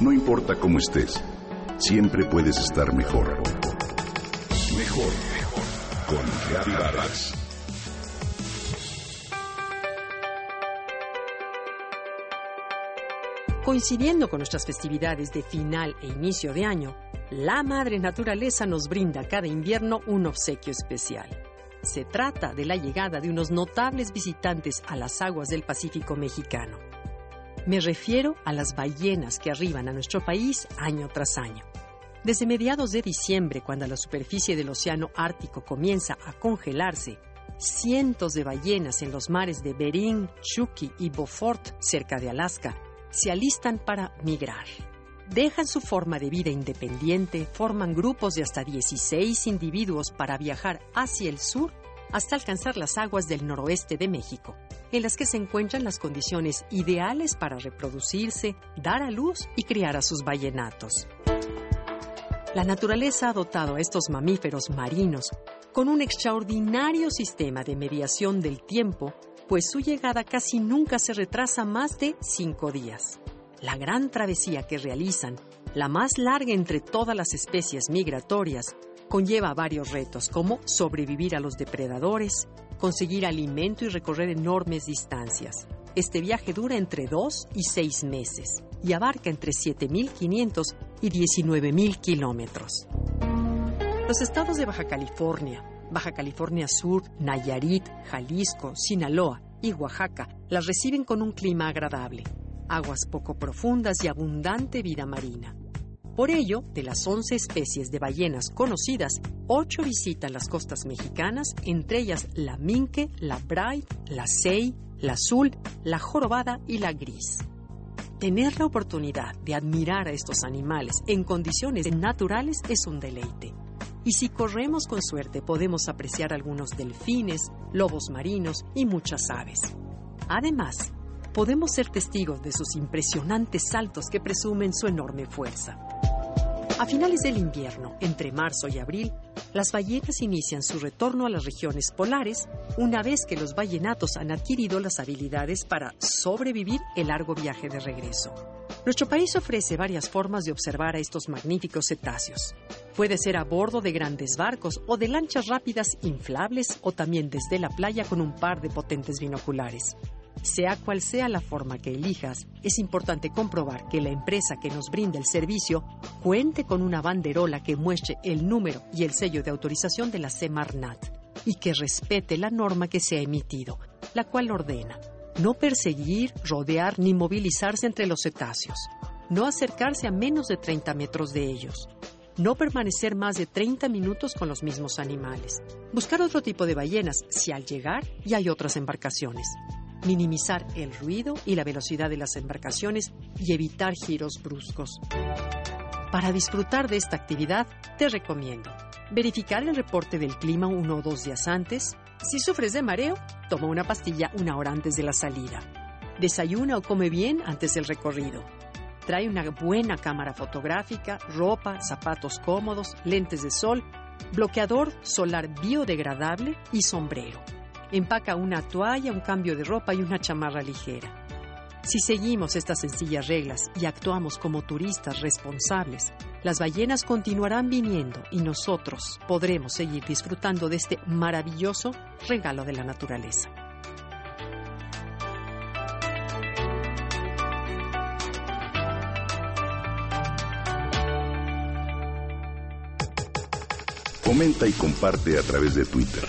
No importa cómo estés, siempre puedes estar mejor. Mejor, mejor. Con Vargas. Coincidiendo con nuestras festividades de final e inicio de año, la Madre Naturaleza nos brinda cada invierno un obsequio especial. Se trata de la llegada de unos notables visitantes a las aguas del Pacífico mexicano. Me refiero a las ballenas que arriban a nuestro país año tras año. Desde mediados de diciembre, cuando la superficie del Océano Ártico comienza a congelarse, cientos de ballenas en los mares de Bering, Chucky y Beaufort, cerca de Alaska, se alistan para migrar. Dejan su forma de vida independiente, forman grupos de hasta 16 individuos para viajar hacia el sur hasta alcanzar las aguas del noroeste de México, en las que se encuentran las condiciones ideales para reproducirse, dar a luz y criar a sus ballenatos. La naturaleza ha dotado a estos mamíferos marinos con un extraordinario sistema de mediación del tiempo, pues su llegada casi nunca se retrasa más de cinco días. La gran travesía que realizan, la más larga entre todas las especies migratorias, conlleva varios retos como sobrevivir a los depredadores, conseguir alimento y recorrer enormes distancias. Este viaje dura entre 2 y 6 meses y abarca entre 7.500 y 19.000 kilómetros. Los estados de Baja California, Baja California Sur, Nayarit, Jalisco, Sinaloa y Oaxaca las reciben con un clima agradable, aguas poco profundas y abundante vida marina. Por ello, de las 11 especies de ballenas conocidas, 8 visitan las costas mexicanas, entre ellas la minke, la bright, la sei, la azul, la jorobada y la gris. Tener la oportunidad de admirar a estos animales en condiciones naturales es un deleite. Y si corremos con suerte podemos apreciar algunos delfines, lobos marinos y muchas aves. Además, podemos ser testigos de sus impresionantes saltos que presumen su enorme fuerza. A finales del invierno, entre marzo y abril, las ballenas inician su retorno a las regiones polares una vez que los ballenatos han adquirido las habilidades para sobrevivir el largo viaje de regreso. Nuestro país ofrece varias formas de observar a estos magníficos cetáceos. Puede ser a bordo de grandes barcos o de lanchas rápidas inflables o también desde la playa con un par de potentes binoculares. Sea cual sea la forma que elijas, es importante comprobar que la empresa que nos brinda el servicio cuente con una banderola que muestre el número y el sello de autorización de la Semarnat y que respete la norma que se ha emitido, la cual ordena no perseguir, rodear ni movilizarse entre los cetáceos, no acercarse a menos de 30 metros de ellos, no permanecer más de 30 minutos con los mismos animales, buscar otro tipo de ballenas si al llegar ya hay otras embarcaciones, minimizar el ruido y la velocidad de las embarcaciones y evitar giros bruscos. Para disfrutar de esta actividad, te recomiendo verificar el reporte del clima uno o dos días antes. Si sufres de mareo, toma una pastilla una hora antes de la salida. Desayuna o come bien antes del recorrido. Trae una buena cámara fotográfica, ropa, zapatos cómodos, lentes de sol, bloqueador solar biodegradable y sombrero. Empaca una toalla, un cambio de ropa y una chamarra ligera. Si seguimos estas sencillas reglas y actuamos como turistas responsables, las ballenas continuarán viniendo y nosotros podremos seguir disfrutando de este maravilloso regalo de la naturaleza. Comenta y comparte a través de Twitter.